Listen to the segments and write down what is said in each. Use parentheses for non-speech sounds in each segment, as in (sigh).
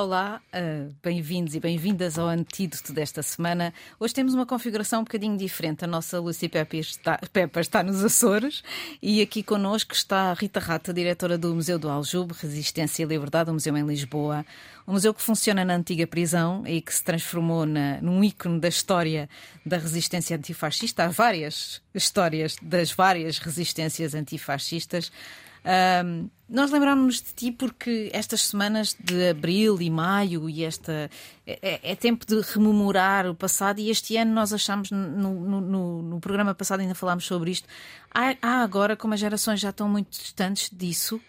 Olá, uh, bem-vindos e bem-vindas ao antídoto desta semana. Hoje temos uma configuração um bocadinho diferente. A nossa Lucy Peppa está, está nos Açores e aqui connosco está a Rita Rata, diretora do Museu do Aljube, Resistência e Liberdade, um museu em Lisboa. Um museu que funciona na antiga prisão e que se transformou na, num ícone da história da resistência antifascista. Há várias histórias das várias resistências antifascistas. Um, nós lembramos de ti porque estas semanas de abril e maio e esta é, é, é, tempo de rememorar o passado e este ano nós achamos no, no, no, no programa passado ainda falámos sobre isto. Há, há, agora, como as gerações já estão muito distantes disso,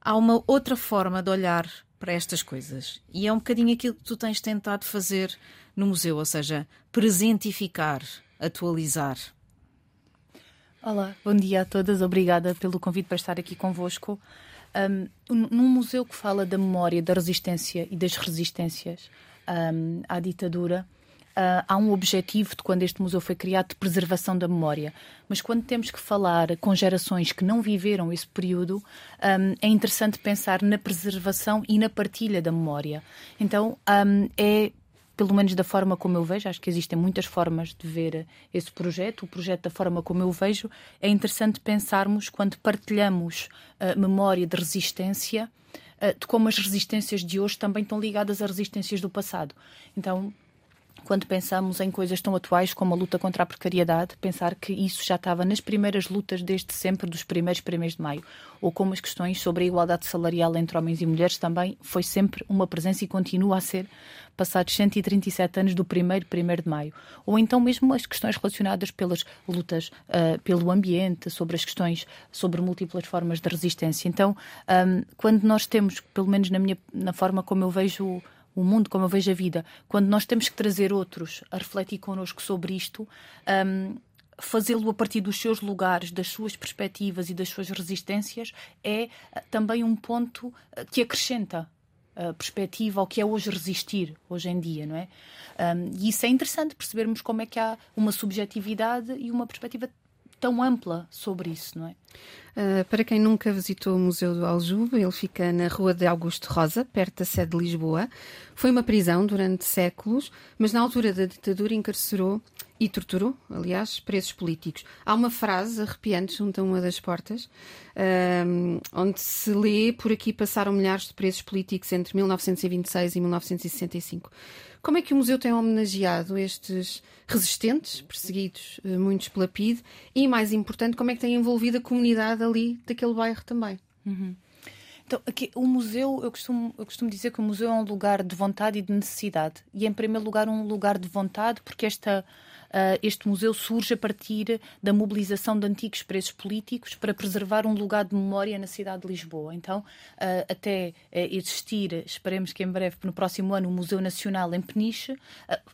há uma outra forma de olhar para estas coisas e é um bocadinho aquilo que tu tens tentado fazer no museu, ou seja, presentificar, atualizar. Olá, bom dia a todas. Obrigada pelo convite para estar aqui convosco. Um, num museu que fala da memória, da resistência e das resistências um, à ditadura, uh, há um objetivo de quando este museu foi criado de preservação da memória. Mas quando temos que falar com gerações que não viveram esse período, um, é interessante pensar na preservação e na partilha da memória. Então, é pelo menos da forma como eu vejo, acho que existem muitas formas de ver esse projeto. O projeto, da forma como eu vejo, é interessante pensarmos quando partilhamos a memória de resistência, de como as resistências de hoje também estão ligadas às resistências do passado. Então, quando pensamos em coisas tão atuais como a luta contra a precariedade, pensar que isso já estava nas primeiras lutas desde sempre, dos primeiros primeiros de maio, ou como as questões sobre a igualdade salarial entre homens e mulheres também foi sempre uma presença e continua a ser, passados 137 anos do primeiro primeiro de maio, ou então mesmo as questões relacionadas pelas lutas uh, pelo ambiente, sobre as questões sobre múltiplas formas de resistência. Então, um, quando nós temos, pelo menos na minha na forma como eu vejo o mundo, como eu vejo a vida, quando nós temos que trazer outros a refletir connosco sobre isto, um, fazê-lo a partir dos seus lugares, das suas perspectivas e das suas resistências, é uh, também um ponto uh, que acrescenta perspectiva ao que é hoje resistir, hoje em dia, não é? Um, e isso é interessante percebermos como é que há uma subjetividade e uma perspectiva tão ampla sobre isso, não é? Uh, para quem nunca visitou o Museu do Aljube, ele fica na Rua de Augusto Rosa, perto da sede de Lisboa. Foi uma prisão durante séculos, mas na altura da ditadura encarcerou e torturou, aliás, presos políticos. Há uma frase arrepiante junto a uma das portas, um, onde se lê: Por aqui passaram milhares de presos políticos entre 1926 e 1965. Como é que o museu tem homenageado estes resistentes, perseguidos, eh, muitos pela PIDE, e, mais importante, como é que tem envolvido a comunidade ali daquele bairro também? Uhum. Então, aqui, o museu, eu costumo, eu costumo dizer que o museu é um lugar de vontade e de necessidade. E, em primeiro lugar, um lugar de vontade, porque esta este museu surge a partir da mobilização de antigos presos políticos para preservar um lugar de memória na cidade de Lisboa. Então, uh, até uh, existir, esperemos que em breve, no próximo ano, o Museu Nacional em Peniche,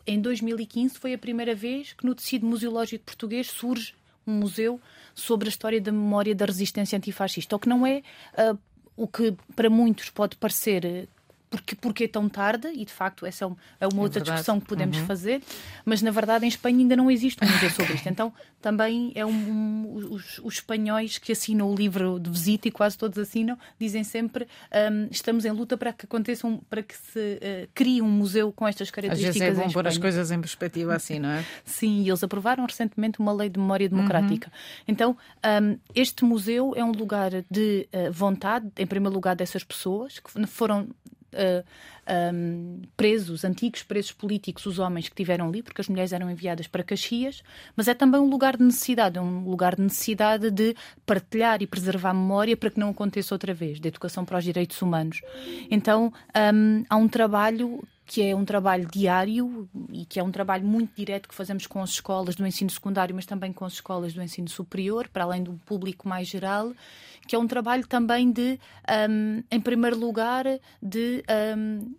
em 2015 foi a primeira vez que no tecido museológico português surge um museu sobre a história da memória da resistência antifascista, o que não é uh, o que para muitos pode parecer porque, porque é tão tarde, e de facto essa é uma, é uma é outra verdade. discussão que podemos uhum. fazer, mas na verdade em Espanha ainda não existe um museu sobre isto. Então também é um, um os, os, espanhóis que assinam o livro de visita e quase todos assinam, dizem sempre um, estamos em luta para que aconteça um, para que se uh, crie um museu com estas características. Às vezes é bom pôr as coisas em perspectiva assim, não é? (laughs) Sim, e eles aprovaram recentemente uma lei de memória democrática. Uhum. Então um, este museu é um lugar de uh, vontade, em primeiro lugar, dessas pessoas que foram uh, um, presos, antigos presos políticos, os homens que tiveram ali, porque as mulheres eram enviadas para Caxias, mas é também um lugar de necessidade, um lugar de necessidade de partilhar e preservar a memória para que não aconteça outra vez, de educação para os direitos humanos. Então um, há um trabalho que é um trabalho diário e que é um trabalho muito direto que fazemos com as escolas do ensino secundário, mas também com as escolas do ensino superior, para além do público mais geral, que é um trabalho também de, um, em primeiro lugar, de um,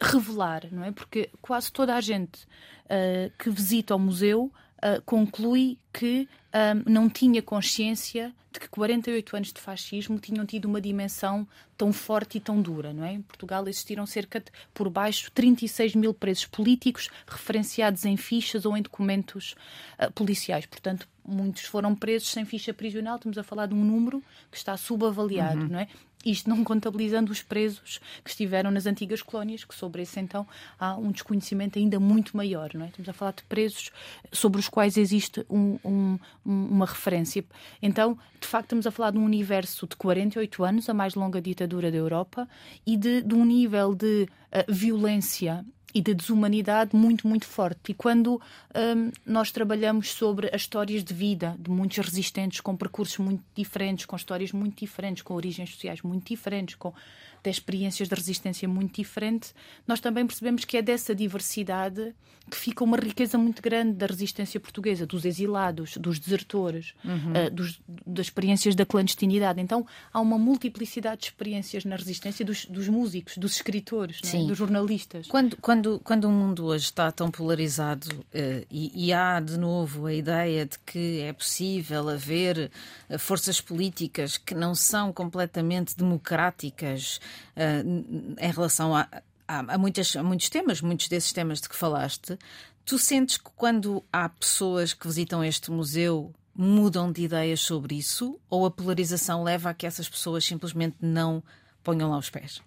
revelar, não é? Porque quase toda a gente uh, que visita o museu uh, conclui que um, não tinha consciência de que 48 anos de fascismo tinham tido uma dimensão tão forte e tão dura, não é? Em Portugal existiram cerca de, por baixo, 36 mil presos políticos referenciados em fichas ou em documentos uh, policiais. Portanto, muitos foram presos sem ficha prisional. Estamos a falar de um número que está subavaliado, uhum. não é? Isto não contabilizando os presos que estiveram nas antigas colónias, que sobre esse então há um desconhecimento ainda muito maior. Não é? Estamos a falar de presos sobre os quais existe um, um, uma referência. Então, de facto, estamos a falar de um universo de 48 anos, a mais longa ditadura da Europa, e de, de um nível de uh, violência e de desumanidade muito, muito forte. E quando um, nós trabalhamos sobre as histórias de vida de muitos resistentes com percursos muito diferentes, com histórias muito diferentes, com origens sociais muito diferentes, com de experiências de resistência muito diferente, nós também percebemos que é dessa diversidade que fica uma riqueza muito grande da resistência portuguesa, dos exilados, dos desertores, uhum. uh, dos, das experiências da clandestinidade. Então há uma multiplicidade de experiências na resistência dos, dos músicos, dos escritores, é? dos jornalistas. Quando, quando, quando o mundo hoje está tão polarizado uh, e, e, há de novo a ideia de que é possível haver uh, forças políticas que não são completamente democráticas uh, em relação a, a, a, muitas, a muitos temas, muitos desses temas de que falaste. Tu sentes que quando há pessoas que visitam este museu mudam de ideias sobre isso ou a polarização leva a que essas pessoas simplesmente não ponham lá os pés?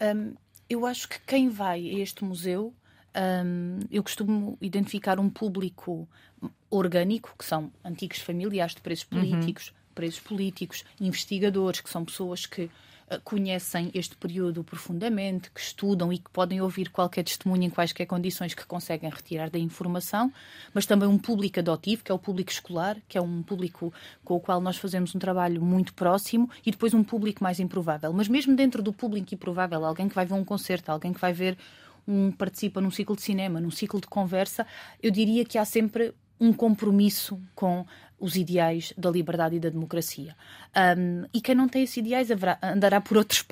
Um, eu acho que quem vai a este museu, um, eu costumo identificar um público orgânico, que são antigos familiares de presos uhum. políticos, uhum. presos políticos, investigadores, que são pessoas que conhecem este período profundamente, que estudam e que podem ouvir qualquer testemunho em quaisquer condições que conseguem retirar da informação, mas também um público adotivo, que é o público escolar, que é um público com o qual nós fazemos um trabalho muito próximo, e depois um público mais improvável. Mas mesmo dentro do público improvável, alguém que vai ver um concerto, alguém que vai ver um participa num ciclo de cinema, num ciclo de conversa, eu diria que há sempre um compromisso com os ideais da liberdade e da democracia. Um, e quem não tem esses ideais haverá, andará por outros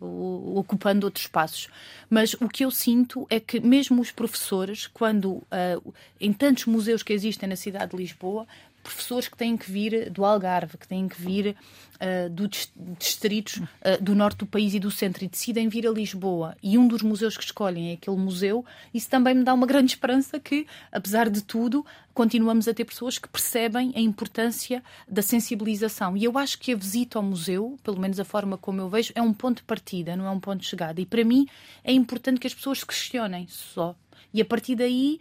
ou, ocupando outros espaços. Mas o que eu sinto é que mesmo os professores, quando uh, em tantos museus que existem na cidade de Lisboa, professores que têm que vir do Algarve, que têm que vir uh, do distritos uh, do norte do país e do centro e decidem vir a Lisboa e um dos museus que escolhem é aquele museu, isso também me dá uma grande esperança que, apesar de tudo, continuamos a ter pessoas que percebem a importância da sensibilização. E eu acho que a visita ao museu, pelo menos a forma como eu vejo, é um ponto de partida, não é um ponto de chegada. E para mim é importante que as pessoas questionem só. E a partir daí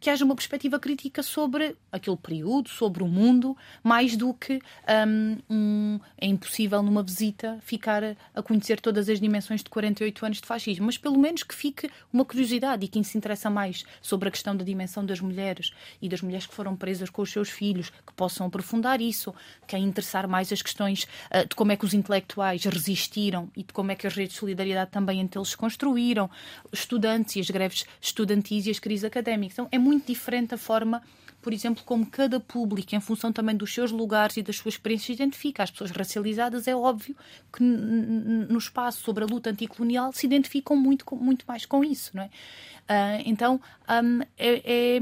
que haja uma perspectiva crítica sobre aquele período, sobre o mundo, mais do que um, um, é impossível numa visita ficar a conhecer todas as dimensões de 48 anos de fascismo, mas pelo menos que fique uma curiosidade e quem se interessa mais sobre a questão da dimensão das mulheres e das mulheres que foram presas com os seus filhos, que possam aprofundar isso, quem interessar mais as questões uh, de como é que os intelectuais resistiram e de como é que as redes de solidariedade também entre eles se construíram, estudantes e as greves estudantis e as crises académicas. Então, é muito diferente a forma, por exemplo, como cada público, em função também dos seus lugares e das suas experiências, identifica. As pessoas racializadas, é óbvio que no espaço sobre a luta anticolonial se identificam muito, muito mais com isso, não é? Uh, então, um, é, é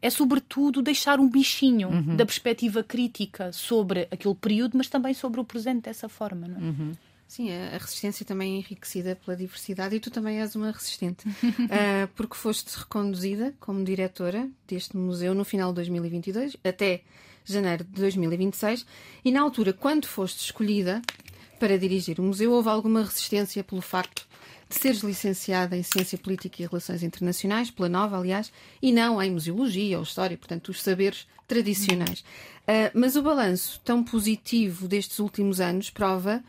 é sobretudo deixar um bichinho uhum. da perspectiva crítica sobre aquele período, mas também sobre o presente dessa forma. Não é? Uhum. Sim, a resistência também é enriquecida pela diversidade e tu também és uma resistente, uh, (laughs) porque foste reconduzida como diretora deste museu no final de 2022 até janeiro de 2026 e na altura, quando foste escolhida para dirigir o museu, houve alguma resistência pelo facto de seres licenciada em Ciência Política e Relações Internacionais, pela Nova, aliás, e não em Museologia ou História, portanto, os saberes tradicionais. Uh, mas o balanço tão positivo destes últimos anos prova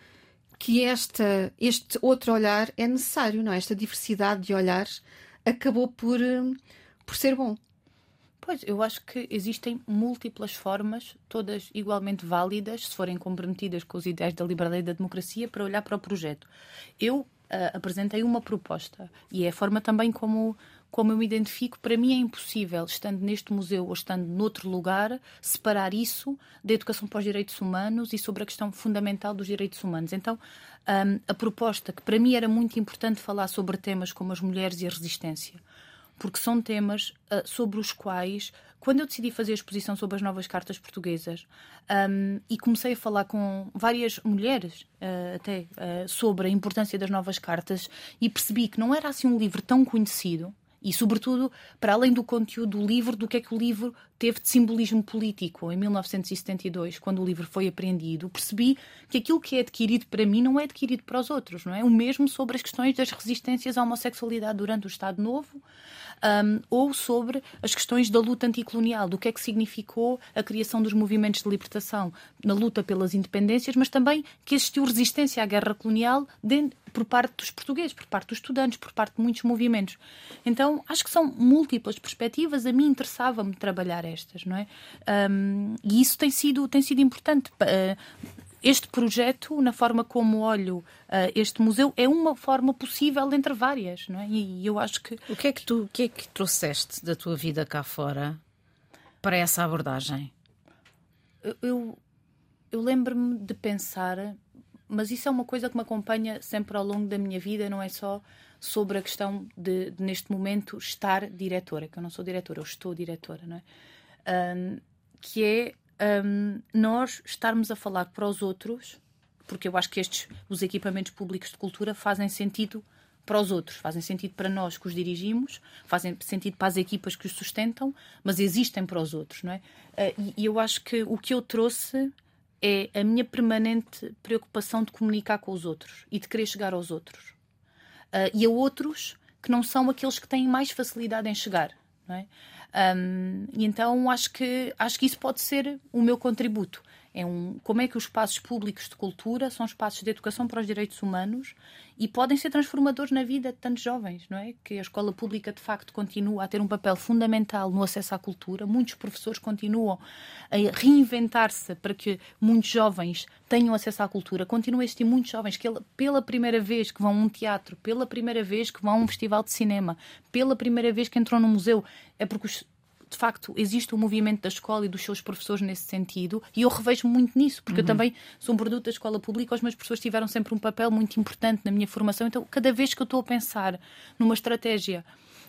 que esta, este outro olhar é necessário, não é? Esta diversidade de olhares acabou por, hum, por ser bom. Pois, eu acho que existem múltiplas formas, todas igualmente válidas, se forem comprometidas com os ideais da liberdade e da democracia, para olhar para o projeto. Eu uh, apresentei uma proposta e é a forma também como como eu me identifico, para mim é impossível, estando neste museu ou estando noutro lugar, separar isso da educação para os direitos humanos e sobre a questão fundamental dos direitos humanos. Então, um, a proposta, que para mim era muito importante falar sobre temas como as mulheres e a resistência, porque são temas uh, sobre os quais, quando eu decidi fazer a exposição sobre as novas cartas portuguesas um, e comecei a falar com várias mulheres uh, até uh, sobre a importância das novas cartas e percebi que não era assim um livro tão conhecido E, sobretudo, para além do conteúdo do livro, do que é que o livro teve de simbolismo político. Em 1972, quando o livro foi apreendido, percebi que aquilo que é adquirido para mim não é adquirido para os outros, não é? O mesmo sobre as questões das resistências à homossexualidade durante o Estado Novo, um, ou sobre as questões da luta anticolonial, do que é que significou a criação dos movimentos de libertação na luta pelas independências, mas também que existiu resistência à guerra colonial por parte dos portugueses, por parte dos estudantes, por parte de muitos movimentos. Então, acho que são múltiplas perspectivas. A mim interessava-me trabalhar estas, não é? Um, e isso tem sido, tem sido importante. Uh, este projeto, na forma como olho uh, este museu, é uma forma possível entre várias, não é? E, eu acho que o que é que tu, o que é que trouxeste da tua vida cá fora para essa abordagem? Eu, eu, eu lembro-me de pensar, mas isso é uma coisa que me acompanha sempre ao longo da minha vida, não é só sobre a questão de, de neste momento estar diretora, que eu não sou diretora, eu estou diretora, não é? Um, que é um, nós estarmos a falar para os outros, porque eu acho que estes, os equipamentos públicos de cultura fazem sentido para os outros, fazem sentido para nós que os dirigimos, fazem sentido para as equipas que os sustentam, mas existem para os outros, não é? Uh, e eu acho que o que eu trouxe é a minha permanente preocupação de comunicar com os outros e de querer chegar aos outros. Uh, e a outros que não são aqueles que têm mais facilidade em chegar, não é? Um, e então acho que, acho que isso pode ser o meu contributo. É um, como é que os espaços públicos de cultura são espaços de educação para os direitos humanos e podem ser transformadores na vida de tantos jovens, não é? Que a escola pública de facto continua a ter um papel fundamental no acesso à cultura. Muitos professores continuam a reinventar-se para que muitos jovens tenham acesso à cultura. Continua a existir muitos jovens que pela primeira vez que vão a um teatro, pela primeira vez que vão a um festival de cinema, pela primeira vez que entram no museu, é porque os de facto existe o um movimento da escola e dos seus professores nesse sentido, e eu revejo muito nisso, porque uhum. eu também sou um produto da escola pública, os meus professores tiveram sempre um papel muito importante na minha formação, então cada vez que eu estou a pensar numa estratégia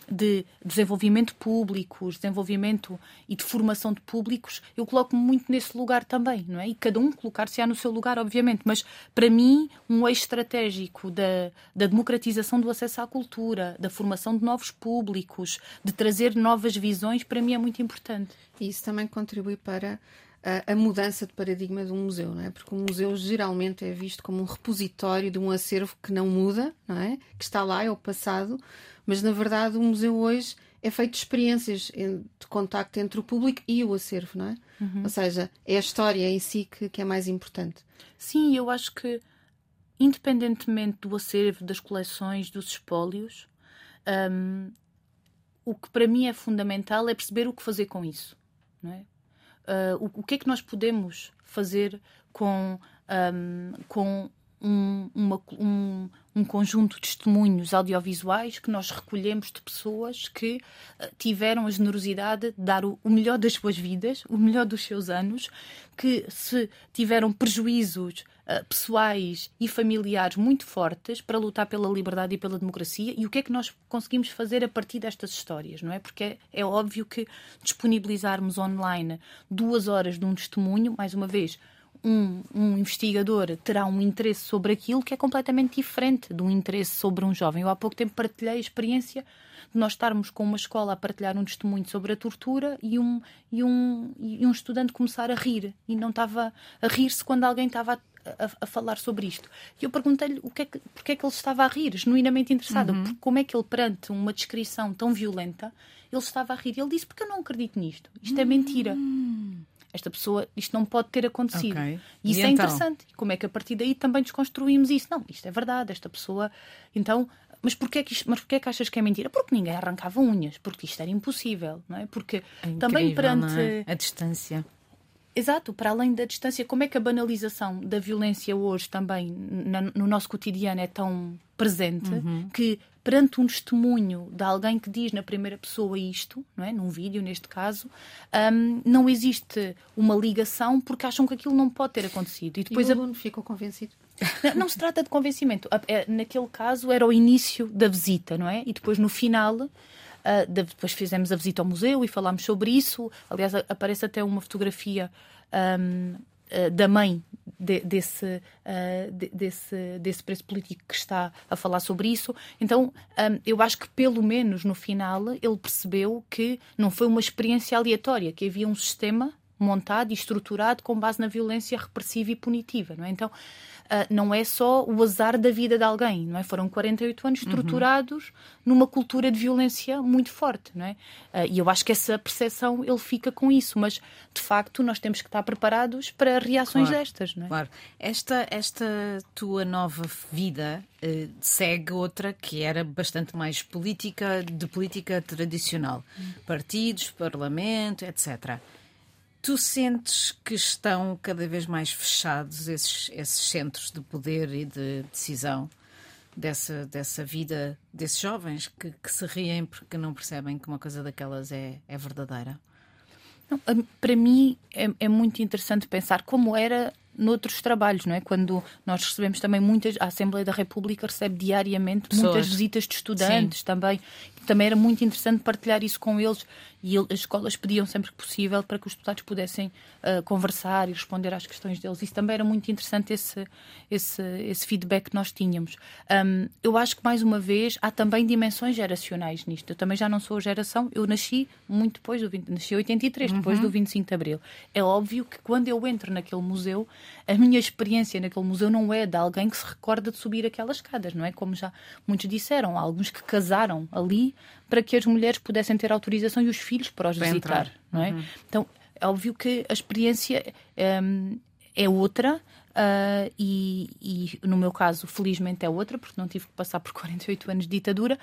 de desenvolvimento público, desenvolvimento e de formação de públicos, eu coloco-me muito nesse lugar também, não é? E cada um colocar-se-á no seu lugar, obviamente, mas para mim, um eixo estratégico da, da democratização do acesso à cultura, da formação de novos públicos, de trazer novas visões, para mim é muito importante. Isso também contribui para a, a, mudança de paradigma de um museu, não é? Porque um museu geralmente é visto como um repositório de um acervo que não muda, não é? Que está lá, é o passado, mas na verdade o museu hoje é feito de experiências de contacto entre o público e o acervo, não é? Uhum. Ou seja, é a história em si que, que é mais importante. Sim, eu acho que independentemente do acervo, das coleções, dos espólios, um, o que para mim é fundamental é perceber o que fazer com isso. Não é? Uh, o, o, que é que nós podemos fazer com, um, com um, uma, um, um, conjunto de testemunhos audiovisuais que nós recolhemos de pessoas que uh, tiveram a generosidade de dar o, melhor das suas vidas, o melhor dos seus anos, que se tiveram prejuízos uh, pessoais e familiares muito fortes para lutar pela liberdade e pela democracia e o que é que nós conseguimos fazer a partir destas histórias, não é? Porque é, é óbvio que disponibilizarmos online duas horas de um testemunho, mais uma vez, um, um, investigador terá um interesse sobre aquilo que é completamente diferente de um interesse sobre um jovem. Eu há pouco tempo partilhei a experiência de nós estarmos com uma escola a partilhar um testemunho sobre a tortura e um, e um, e um estudante começar a rir. E não estava a rir-se quando alguém estava a a, a, falar sobre isto. E eu perguntei-lhe o que é que, porque é que ele estava a rir, genuinamente interessado. Uhum. Como é que ele, perante uma descrição tão violenta, ele estava a rir? E ele disse: Porque eu não acredito nisto. Isto é mentira. Esta pessoa, isto não pode ter acontecido. Okay. E isso e é então? interessante. Como é que a partir daí também desconstruímos isso? Não, isto é verdade, esta pessoa. Então, mas porquê é que, isto, mas porquê é que achas que é mentira? Porque ninguém arrancava unhas, porque isto era impossível, não é? Porque é incrível, também perante. É? A distância. Exato, para além da distância, como é que a banalização da violência hoje também no nosso cotidiano é tão presente uhum. que perante um testemunho de alguém que diz na primeira pessoa isto, não é? num vídeo neste caso, um, não existe uma ligação porque acham que aquilo não pode ter acontecido. E depois e o aluno a... ficou convencido. Não, não, se trata de convencimento. É, naquele caso era o início da visita, não é? E depois no final Uh, depois fizemos a visita ao museu e falámos sobre isso. Aliás, aparece até uma fotografia um, da mãe de, desse, uh, de, desse, desse preço político que está a falar sobre isso. Então, um, eu acho que pelo menos no final ele percebeu que não foi uma experiência aleatória, que havia um sistema montado e estruturado com base na violência repressiva e punitiva, não é? Então, uh, não é só o azar da vida de alguém, não é? Foram 48 anos uhum. estruturados uhum. numa cultura de violência muito forte, não é? Uh, e eu acho que essa percepção ele fica com isso, mas de facto nós temos que estar preparados para reações claro, destas, não é? Claro. Esta, esta tua nova vida uh, segue outra que era bastante mais política, de política tradicional. Uhum. Partidos, parlamento, etc. Tu sentes que estão cada vez mais fechados esses, esses centros de poder e de decisão dessa, dessa vida desses jovens que, que se riem porque não percebem que uma coisa daquelas é, é verdadeira? Não, para mim é, é, muito interessante pensar como era noutros trabalhos, não é? Quando nós recebemos também muitas, a Assembleia da República recebe diariamente Pessoas. muitas visitas de estudantes Sim. também. Também era muito interessante partilhar isso com eles e as escolas pediam sempre que possível para que os deputados pudessem uh, conversar e responder às questões deles. Isso também era muito interessante, esse, esse, esse feedback que nós tínhamos. Um, eu acho que, mais uma vez, há também dimensões geracionais nisto. Eu também já não sou a geração, eu nasci muito depois do 20, nasci em 83, uhum. depois do 25 de Abril. É óbvio que quando eu entro naquele museu, a minha experiência naquele museu não é de alguém que se recorda de subir aquelas escadas, não é? Como já muitos disseram, há alguns que casaram ali para que as mulheres pudessem ter autorização e os filhos para os para visitar, entrar. não é? Uhum. Então, é óbvio que a experiência um, é outra, Uh, e, e, no meu caso, felizmente é outra, porque não tive que passar por (laughs) 48 anos de ditadura,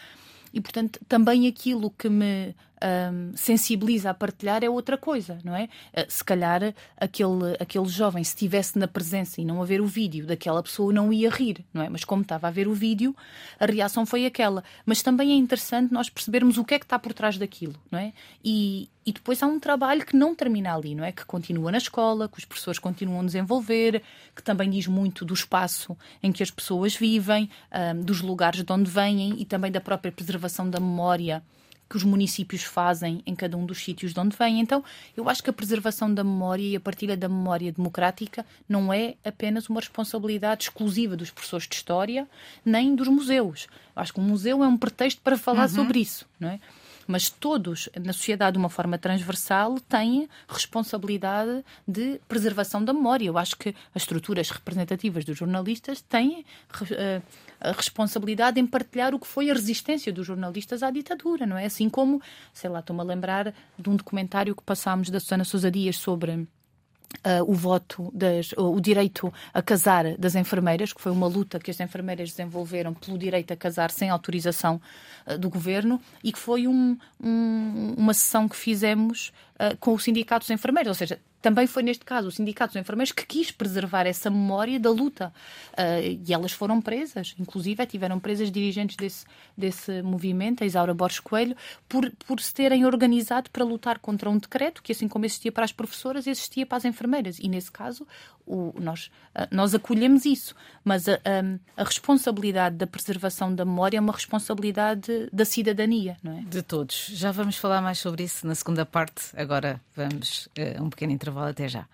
e portanto também aquilo que me um, sensibiliza a partilhar é outra coisa, não é? Uh, se calhar aquele, aquele jovem, se estivesse na presença e não a ver o vídeo daquela pessoa, não ia rir, não é? Mas como estava a ver o vídeo, a reação foi aquela. Mas também é interessante nós percebermos o que é que está por trás daquilo, não é? E, e depois há um trabalho que não termina ali, não é? Que continua na escola, que os professores continuam a desenvolver, que também diz muito do espaço em que as pessoas vivem, um, dos lugares de onde vêm e também da própria preservação da memória que os municípios fazem em cada um dos sítios de onde vêm. Então, eu acho que a preservação da memória e a partilha da memória democrática não é apenas uma responsabilidade exclusiva dos professores de história, nem dos museus. Eu acho que o museu é um pretexto para falar uhum. sobre isso, não é? Mas todos na sociedade de uma forma transversal têm responsabilidade de preservação da memória. Eu acho que as estruturas representativas dos jornalistas têm uh, a responsabilidade em partilhar o que foi a resistência dos jornalistas à ditadura, não é? Assim como, sei lá, estou-me a lembrar de um documentário que passámos da Susana Sousa Dias sobre Uh, o voto, das, o direito a casar das enfermeiras, que foi uma luta que as enfermeiras desenvolveram pelo direito a casar sem autorização uh, do governo, e que foi um, um, uma sessão que fizemos uh, com o sindicato dos enfermeiros, ou seja, também foi neste caso o Sindicato dos Enfermeiros que quis preservar essa memória da luta. Uh, e elas foram presas, inclusive tiveram presas dirigentes desse, desse movimento, a Isaura Borges Coelho, por, por se terem organizado para lutar contra um decreto que, assim como existia para as professoras, existia para as enfermeiras. E nesse caso, o, nós, uh, nós acolhemos isso. Mas a, a, a, responsabilidade da preservação da memória é uma responsabilidade da cidadania, não é? De todos. Já vamos falar mais sobre isso na segunda parte. Agora vamos uh, um pequeno intervalo. Até já.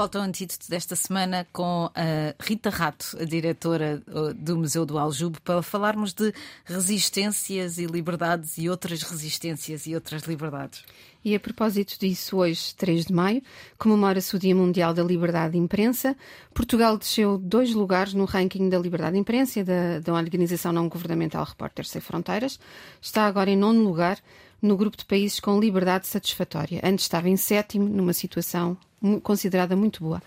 Volta ao antídoto desta semana com a Rita Rato, a diretora uh, do Museu do Aljube, para falarmos de resistências e liberdades e outras resistências e outras liberdades. E a propósito disso, hoje, 3 de maio, comemora-se o Dia Mundial da Liberdade de Imprensa. Portugal desceu dois lugares no ranking da liberdade de imprensa da, da organização não governamental Repórteres Sem Fronteiras. Está agora em nono lugar no grupo de países com liberdade satisfatória. Antes estava em sétimo, numa situação considerada muito boa.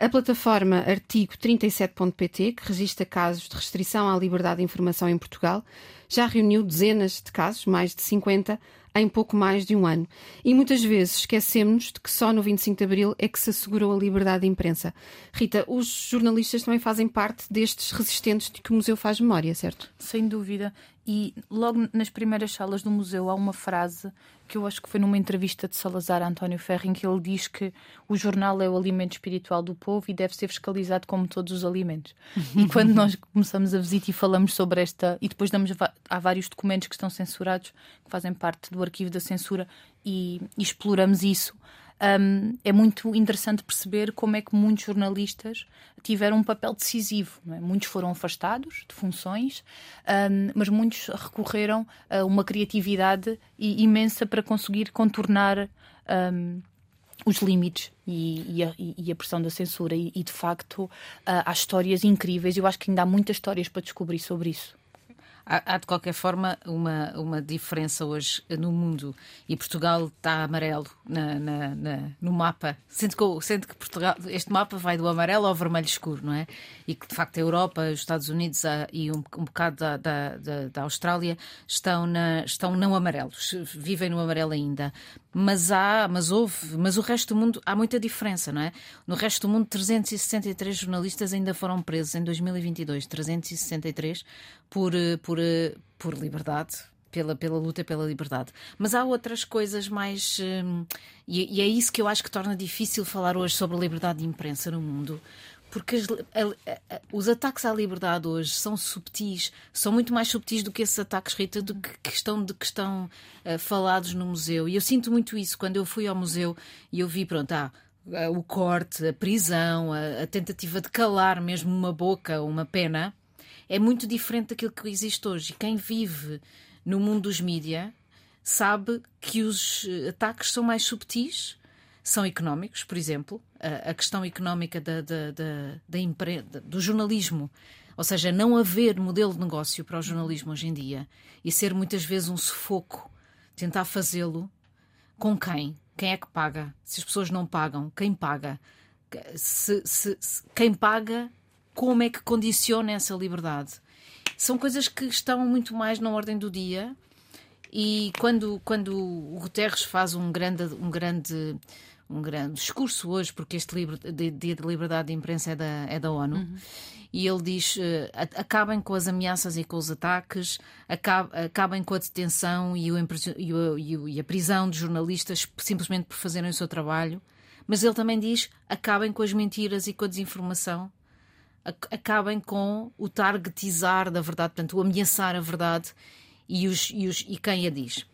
A plataforma artigo 37.pt, que registra casos de restrição à liberdade de informação em Portugal, já reuniu dezenas de casos, mais de 50, em pouco mais de um ano. E muitas vezes esquecemos de que só no 25 de Abril é que se assegurou a liberdade de imprensa. Rita, os jornalistas também fazem parte destes resistentes de que o museu faz memória, certo? Sem dúvida. E logo nas primeiras salas do museu há uma frase que eu acho que foi numa entrevista de Salazar a António Ferro, em que ele diz que o jornal é o alimento espiritual do povo e deve ser fiscalizado como todos os alimentos. e (laughs) quando nós começamos a visita e falamos sobre esta, e depois damos há vários documentos que estão censurados, que fazem parte do arquivo da censura, e, e exploramos isso um, é muito interessante perceber como é que muitos jornalistas tiveram um papel decisivo. É? Muitos foram afastados de funções, um, mas muitos recorreram a uma criatividade imensa para conseguir contornar. Um, os limites e, e, a, e, a, pressão da censura. E, e de facto, uh, há histórias incríveis. Eu acho que ainda há muitas histórias para descobrir sobre isso. Há, há, de qualquer forma uma, uma diferença hoje no mundo e Portugal está amarelo na, na, na, no mapa. Sendo que, sendo que Portugal, este mapa vai do amarelo ao vermelho escuro, não é? E que de facto a Europa, os Estados Unidos a, e um, um bocado da, da, da, da, Austrália estão, na, estão não amarelos, vivem no amarelo ainda. Mas há, mas houve, mas o resto do mundo há muita diferença, não é? No resto do mundo, 363 jornalistas ainda foram presos em 2022, 363 por, por, por liberdade, pela, pela luta pela liberdade. Mas há outras coisas mais. Hum, e, e, é isso que eu acho que torna difícil falar hoje sobre a liberdade de imprensa no mundo. Porque as, a, a, os ataques à liberdade hoje são subtis, são muito mais subtis do que esses ataques, Rita, do que, que estão, de que estão uh, falados no museu. E eu sinto muito isso quando eu fui ao museu e eu vi, pronto, ah, o corte, a prisão, a, a tentativa de calar mesmo uma boca, uma pena é muito diferente daquilo que existe hoje. E quem vive no mundo dos mídia sabe que os eh, ataques são mais subtis, são económicos, por exemplo, a, a questão económica da, da, da, da impre... do jornalismo. Ou seja, não haver modelo de negócio para o jornalismo hoje em dia e ser muitas vezes um sufoco, tentar fazê-lo com quem? Quem é que paga? Se as pessoas não pagam, quem paga? Se, se, se, quem paga como é que condiciona essa liberdade. São coisas que estão muito mais na ordem do dia e quando, quando o Guterres faz um grande, um grande um grande discurso hoje, porque este livro Dia de Liberdade de Imprensa é da, é da ONU, uhum. e ele diz: uh, acabem com as ameaças e com os ataques, acabem com a detenção e, o, e, o, e, a prisão de jornalistas simplesmente por fazerem o seu trabalho. Mas ele também diz: acabem com as mentiras e com a desinformação acabem com o targetizar da verdade, portanto, o ameaçar a verdade e, os, e, os, e quem a diz.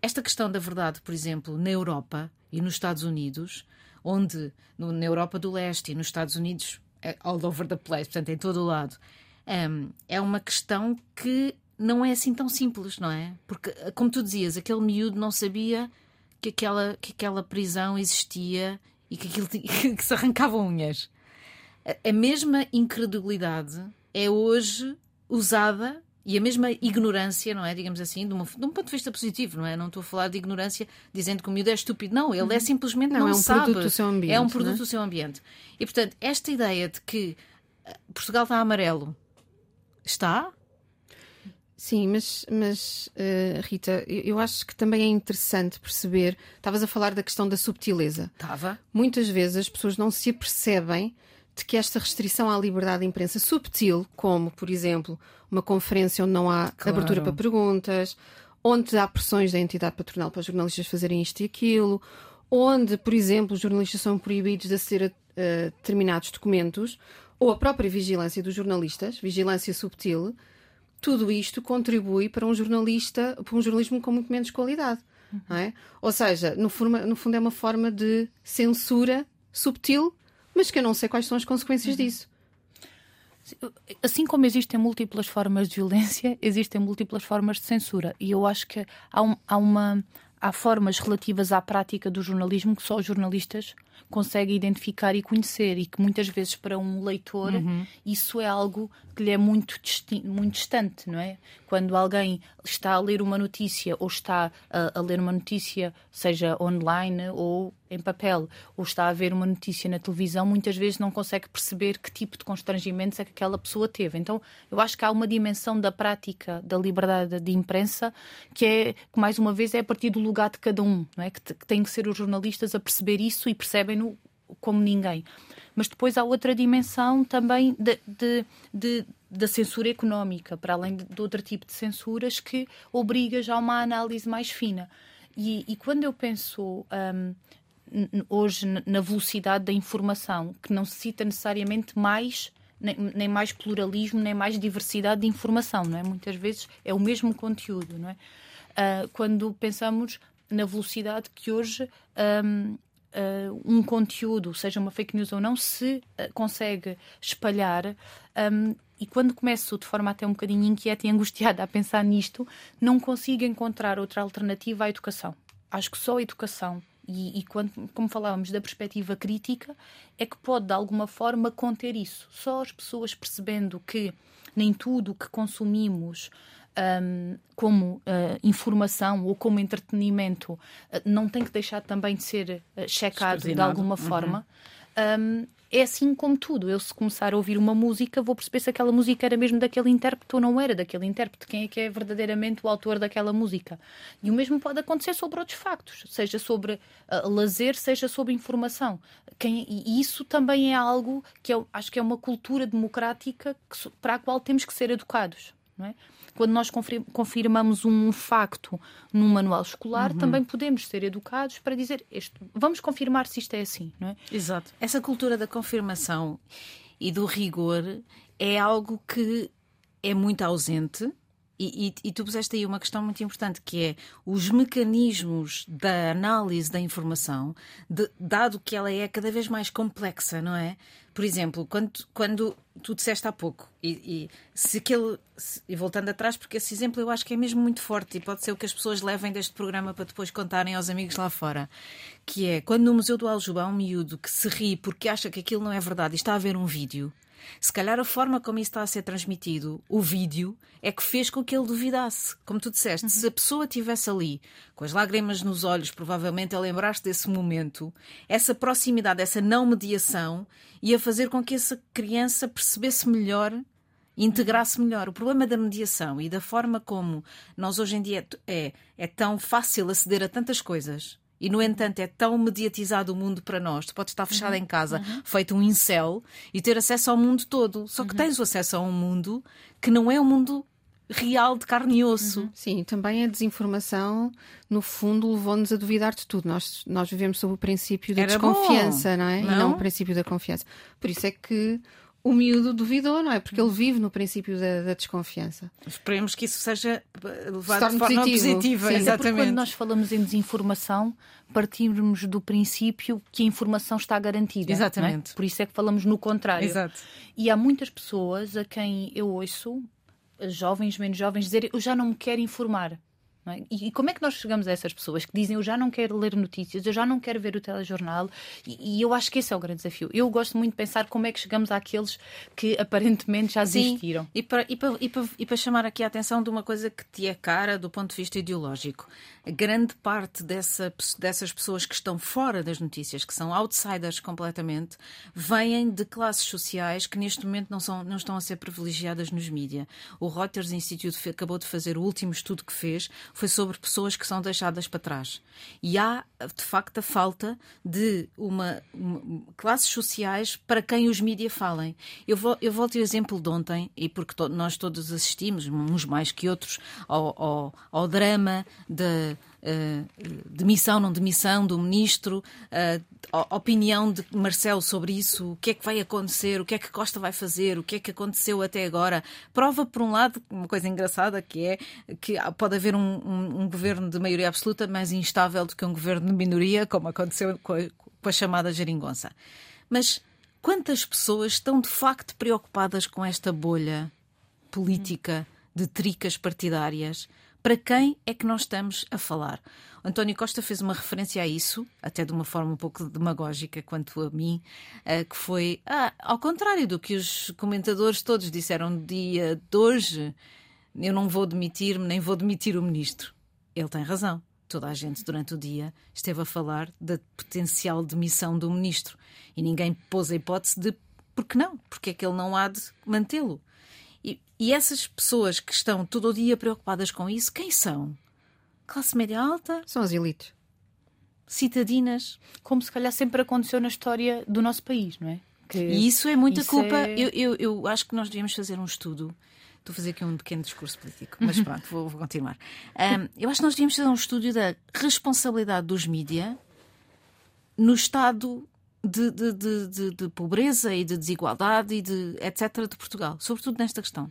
Esta questão da verdade, por exemplo, na Europa e nos Estados Unidos, onde no, na Europa do Leste e nos Estados Unidos, é all over the place, portanto, em todo o lado, um, é uma questão que não é assim tão simples, não é? Porque, como tu dizias, aquele miúdo não sabia que aquela, que aquela prisão existia e que, aquilo, (laughs) que se arrancavam unhas a mesma incredulidade é hoje usada e a mesma ignorância, não é? Digamos assim, de, uma, de, um ponto de vista positivo, não é? Não estou a falar de ignorância dizendo que o miúdo é estúpido. Não, ele é uhum. simplesmente não, não é um sabe. produto do seu ambiente. É um produto é? do seu ambiente. E portanto, esta ideia de que eh, Portugal está amarelo está. Sim, mas, mas uh, Rita, eu acho que também é interessante perceber. Estavas a falar da questão da subtileza. Estava. Muitas vezes as pessoas não se apercebem de que esta restrição à liberdade de imprensa subtil, como, por exemplo, uma conferência onde não há claro. abertura para perguntas, onde há pressões da entidade patronal para os jornalistas fazerem isto e aquilo, onde, por exemplo, os jornalistas são proibidos de aceder a uh, determinados documentos, ou a própria vigilância dos jornalistas, vigilância subtil, tudo isto contribui para um jornalista, para um jornalismo com muito menos qualidade. Uhum. É? Ou seja, no, forma, no fundo é uma forma de censura subtil mas que eu não sei quais são as consequências uhum. disso. Assim como existem múltiplas formas de violência, (laughs) existem múltiplas formas de censura. E eu acho que há, um, há uma há formas relativas à prática do jornalismo que só os jornalistas conseguem identificar e conhecer e que muitas vezes para um leitor uhum. isso é algo que lhe é muito, muito distante, não é? Quando alguém está a ler uma notícia ou está a, a ler uma notícia, seja online ou em papel, ou está a ver uma notícia na televisão, muitas vezes não consegue perceber que tipo de constrangimentos é que aquela pessoa teve. Então, eu acho que há uma dimensão da prática da liberdade de imprensa que é, que mais uma vez, é a partir do lugar de cada um, não é? Que, que tem que ser os jornalistas a perceber isso e percebem-no como ninguém. Mas depois há outra dimensão também de, de, de da censura económica, para além de, de, outro tipo de censuras que obriga já a uma análise mais fina. E, e quando eu penso um, hoje na velocidade da informação, que não necessita necessariamente mais nem, nem, mais pluralismo, nem mais diversidade de informação, não é? Muitas vezes é o mesmo conteúdo, não é? Uh, quando pensamos na velocidade que hoje um, uh, um conteúdo, seja uma fake news ou não, se uh, consegue espalhar. Um, e quando começo de forma até um bocadinho inquieta e (laughs) angustiada a pensar nisto, não consigo encontrar outra alternativa à educação. Acho que só a educação e, e quando, como falávamos da perspectiva crítica, é que pode de alguma forma conter isso. Só as pessoas percebendo que nem tudo o que consumimos um, como uh, informação ou como entretenimento uh, não tem que deixar também de ser uh, checado de alguma uhum. forma. Um, é assim como tudo. Eu, se começar a ouvir uma música, vou perceber se aquela música era mesmo daquele intérprete ou não era daquele intérprete. Quem é que é verdadeiramente o autor daquela música? E o mesmo pode acontecer sobre outros factos, seja sobre uh, lazer, seja sobre informação. Quem, e isso também é algo que eu acho que é uma cultura democrática que, para a qual temos que ser educados. Não é? Quando nós confirmamos um facto num manual escolar, uhum. também podemos ser educados para dizer este, vamos confirmar se isto é assim, não é? Exato. Essa cultura da confirmação e do rigor é algo que é muito ausente. E, e, e, tu puseste aí uma questão muito importante, que é os mecanismos da análise da informação, de, dado que ela é cada vez mais complexa, não é? Por exemplo, quando, quando tu disseste há pouco, e, e se aquele. Se, e voltando atrás, porque esse exemplo eu acho que é mesmo muito forte e pode ser o que as pessoas levem deste programa para depois contarem aos amigos lá fora. Que é quando no Museu do Aljuba há um miúdo que se ri porque acha que aquilo não é verdade e está a ver um vídeo se calhar a forma como isso está a ser transmitido, o vídeo, é que fez com que ele duvidasse. Como tu disseste, uhum. se a pessoa estivesse ali, com as lágrimas nos olhos, provavelmente a lembrar-se desse momento, essa proximidade, essa não mediação, ia fazer com que essa criança percebesse melhor integrasse melhor. O problema da mediação e da forma como nós hoje em dia é, é tão fácil aceder a tantas coisas e, no entanto, é tão mediatizado o mundo para nós. Tu podes estar fechado uhum. em casa, uhum. feito um incel, e ter acesso ao mundo todo. Só que uhum. tens o acesso a um mundo que não é um mundo real de carne e osso. Uhum. Sim, também a desinformação, no fundo, levou-nos a duvidar de tudo. Nós, nós vivemos sob o princípio da Era desconfiança, bom. não é? Não? E não o princípio da confiança. Por isso é que o miúdo duvidou, não é? Porque ele vive no princípio da, da desconfiança. Esperemos que isso seja levado de forma positivo. positiva. Sim, exatamente. quando nós falamos em desinformação, partimos do princípio que a informação está garantida. É? Exatamente. É? Por isso é que falamos no contrário. Exato. E há muitas pessoas a quem eu ouço, jovens, menos jovens, dizer eu já não me quero informar. É? E, e, como é que nós chegamos a essas pessoas que dizem eu já não quero ler notícias, eu já não quero ver o telejornal? E, e eu acho que esse é o grande desafio. Eu gosto muito de pensar como é que chegamos àqueles que aparentemente já desistiram. Sim, e para, e, para, e, para, e para chamar aqui a atenção de uma coisa que te é cara do ponto de vista ideológico. Grande parte dessa, dessas pessoas que estão fora das notícias, que são outsiders completamente, vêm de classes sociais que neste momento não, são, não estão a ser privilegiadas nos mídias. O Reuters Institute acabou de fazer o último estudo que fez, foi sobre pessoas que são deixadas para trás. E há, de facto, a falta de uma, uma classes sociais para quem os mídias falem. Eu, eu volto ao exemplo de ontem, e porque to, nós todos assistimos, uns mais que outros, ao, ao, ao drama de demissão, não demissão do ministro, a opinião de Marcelo sobre isso, o que é que vai acontecer, o que é que Costa vai fazer, o que é que aconteceu até agora. Prova, por um lado, uma coisa engraçada que é que pode haver um, um, um governo de maioria absoluta mais instável do que um governo de minoria, como aconteceu com a, com a chamada geringonça. Mas quantas pessoas estão de facto preocupadas com esta bolha política de tricas partidárias? Para quem é que nós estamos a falar? António Costa fez uma referência a isso, até de uma forma um pouco demagógica quanto a mim, eh, que foi ah, ao contrário do que os comentadores todos disseram no dia de hoje, eu não vou demitir-me, nem vou demitir o ministro. Ele tem razão. Toda a gente durante o dia esteve a falar da potencial demissão do ministro e ninguém pôs a hipótese de por que não? Porque é que ele não há de mantê-lo? E, e essas pessoas que estão todo o dia preocupadas com isso, quem são? Classe média alta? São as elites. citadinas. Como se calhar sempre aconteceu na história do nosso país, não é? Que e isso é muita isso culpa. É... Eu, eu, eu acho que nós devíamos fazer um estudo. Estou a fazer aqui um pequeno discurso político, mas (laughs) pronto, vou, vou continuar. Um, eu acho que nós devíamos fazer um estudo da responsabilidade dos mídias no estado de, de, de, de, pobreza e de desigualdade e de etc. de Portugal, sobretudo nesta questão,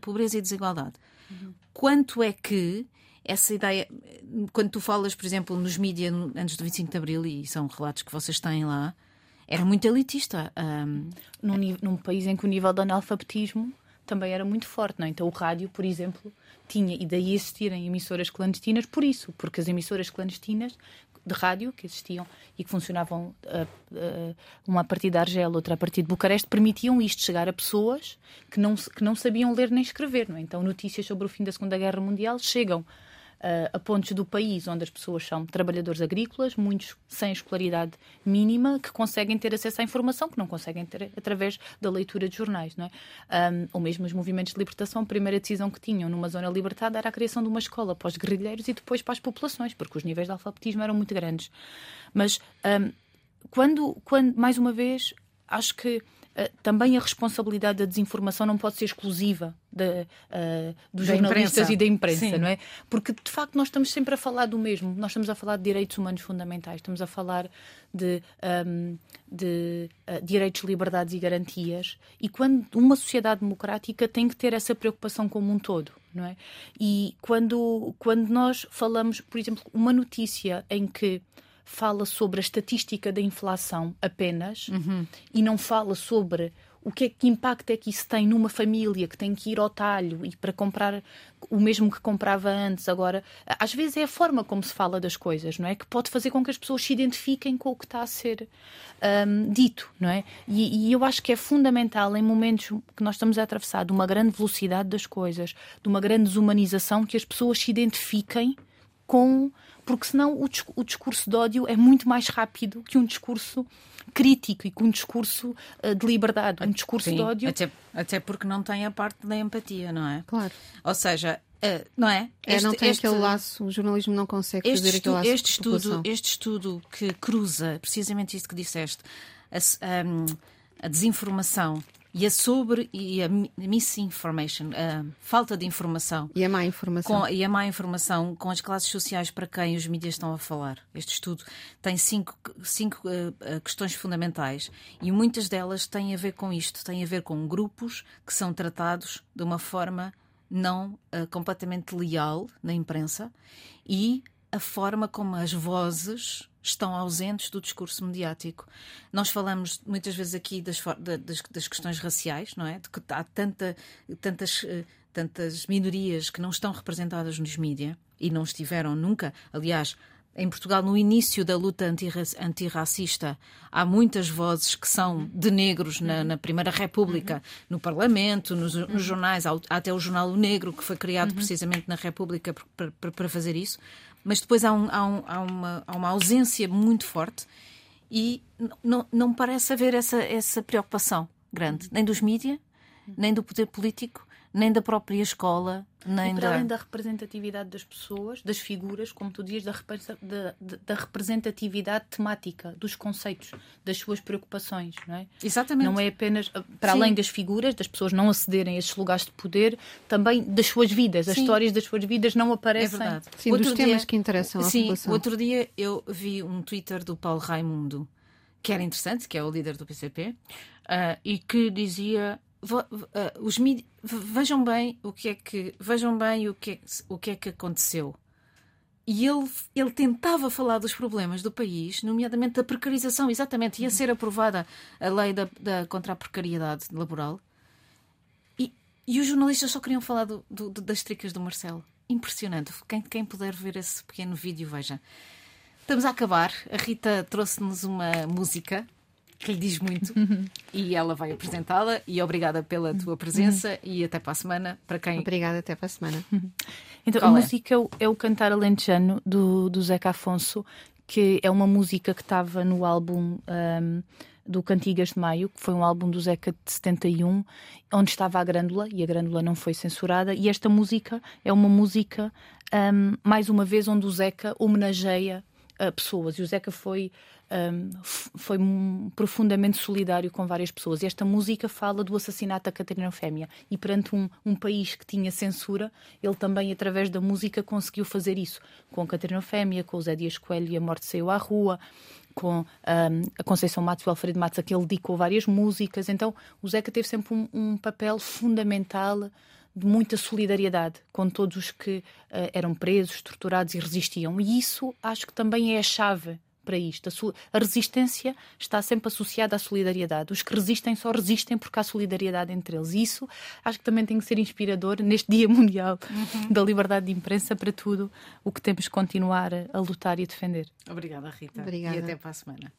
pobreza e desigualdade. Uhum. Quanto é que essa ideia, quando tu falas, por exemplo, nos mídias antes do 25 de Abril, e são relatos que vocês têm lá, era muito elitista. Um... Num, num país em que o nível de analfabetismo também era muito forte, não é? Então o rádio, por exemplo, tinha, e daí existirem emissoras clandestinas por isso, porque as emissoras clandestinas de rádio que existiam e que funcionavam uh, uh, uma a partir de Argel, outra a partir de Bucareste, permitiam isto chegar a pessoas que não, que não sabiam ler nem escrever. Não é? Então, notícias sobre o fim da Segunda Guerra Mundial chegam a pontos do país onde as pessoas são trabalhadores agrícolas, muitos sem escolaridade mínima, que conseguem ter acesso à informação que não conseguem ter através da leitura de jornais. Não é? Um, ou mesmo os movimentos de libertação, a primeira decisão que tinham numa zona libertada era a criação de uma escola para os guerrilheiros e depois para as populações, porque os níveis de alfabetismo eram muito grandes. Mas um, quando, quando, mais uma vez, acho que também a responsabilidade da desinformação não pode ser exclusiva de, uh, dos da jornalistas imprensa. e da imprensa, Sim. não é? Porque de facto nós estamos sempre a falar do mesmo. Nós estamos a falar de direitos humanos fundamentais, estamos a falar de, um, de uh, direitos, liberdades e garantias. E quando uma sociedade democrática tem que ter essa preocupação como um todo, não é? E quando, quando nós falamos, por exemplo, uma notícia em que fala sobre a estatística da inflação apenas uhum. e não fala sobre o que, é, que impacto é que isso tem numa família que tem que ir ao talho e para comprar o mesmo que comprava antes. Agora, às vezes é a forma como se fala das coisas, não é? Que pode fazer com que as pessoas se identifiquem com o que está a ser um, dito, não é? E, e, eu acho que é fundamental em momentos que nós estamos a atravessar de uma grande velocidade das coisas, de uma grande desumanização, que as pessoas se identifiquem com porque senão o, o discurso de ódio é muito mais rápido que um discurso crítico e com um discurso uh, de liberdade, um discurso Sim, de ódio. Até, até porque não tem a parte da empatia, não é? Claro. Ou seja, uh, não é? Este, é, não tem este, aquele laço, o jornalismo não consegue fazer estu, aquele laço. Este estudo, este estudo que cruza precisamente isto que disseste, a, a, a desinformação e a sobre e a misinformation, a falta de informação. E a má informação. Com, e a má informação com as classes sociais para quem os mídias estão a falar. Este estudo tem cinco, cinco uh, questões fundamentais e muitas delas têm a ver com isto, têm a ver com grupos que são tratados de uma forma não uh, completamente leal na imprensa e a forma como as vozes estão ausentes do discurso mediático. Nós falamos muitas vezes aqui das, das, das questões raciais, não é? De que há tanta, tantas, eh, tantas minorias que não estão representadas nos mídias e não estiveram nunca. Aliás, em Portugal, no início da luta antirracista, há muitas vozes que são de negros na, na Primeira República, no Parlamento, nos, nos, jornais, há até o Jornal o Negro, que foi criado precisamente na República para fazer isso mas depois há, um, há, um, há, uma, há uma ausência muito forte e não, não parece haver essa, essa preocupação grande, nem dos mídias, nem do poder político, nem da própria escola, nem e para da... além da representatividade das pessoas, das figuras, como tu dizes, da, da, da, representatividade temática, dos conceitos, das suas preocupações, não é? Exatamente. Não é apenas, ah, para Sim. além das figuras, das pessoas não acederem a esses lugares de poder, também das suas vidas, Sim. as histórias das suas vidas não aparecem. É verdade. Sim, outro dos dia... temas que interessam à Sim, população. outro dia eu vi um Twitter do Paulo Raimundo, que era interessante, que é o líder do PCP, uh, ah, e que dizia eh, os vejam bem o que é que vejam bem o que é, o que é que aconteceu e ele, ele tentava falar dos problemas do país, nomeadamente da precarização, exatamente, ia ser aprovada a lei da, da contra a precariedade laboral. E, e os jornalistas só queriam falar do, do, das tricas do Marcelo. Impressionante. Quem, quem puder ver esse pequeno vídeo, veja. Estamos a acabar. A Rita trouxe-nos uma música que lhe diz muito (laughs) e ela vai apresentá-la. E obrigada pela tua presença e até para a semana. Para quem... Obrigada, até para a semana. (laughs) Então, Qual a é? música é o, é o Cantar Alentejano do, do Zeca Afonso, que é uma música que estava no álbum. Um, do Cantigas de Maio, que foi um álbum do Zeca de 71, onde estava a Grândola, e a Grândola não foi censurada, e esta música é uma música, um, mais uma vez, onde o Zeca homenageia uh, pessoas. E o Zeca foi, um, foi profundamente solidário com várias pessoas. E esta música fala do assassinato da Catarina Fêmea. E perante um, um, país que tinha censura, ele também, através da música, conseguiu fazer isso. Com a Catarina Fêmea, com o Zé Dias Coelho e a Morte Saiu à Rua, com um, a Conceição Matos e o Alfredo Matos, a que ele dedicou várias músicas. Então, o Zeca teve sempre um, um papel fundamental de muita solidariedade com todos os que uh, eram presos, torturados e resistiam. E isso acho que também é a chave para isto. A, a, resistência está sempre associada à solidariedade. Os que resistem só resistem porque há solidariedade entre eles. E isso acho que também tem que ser inspirador neste (laughs) Dia Mundial uhum. da Liberdade de Imprensa para tudo o que temos que continuar a, a lutar e a defender. Obrigada, Rita. Obrigada. E até para a semana.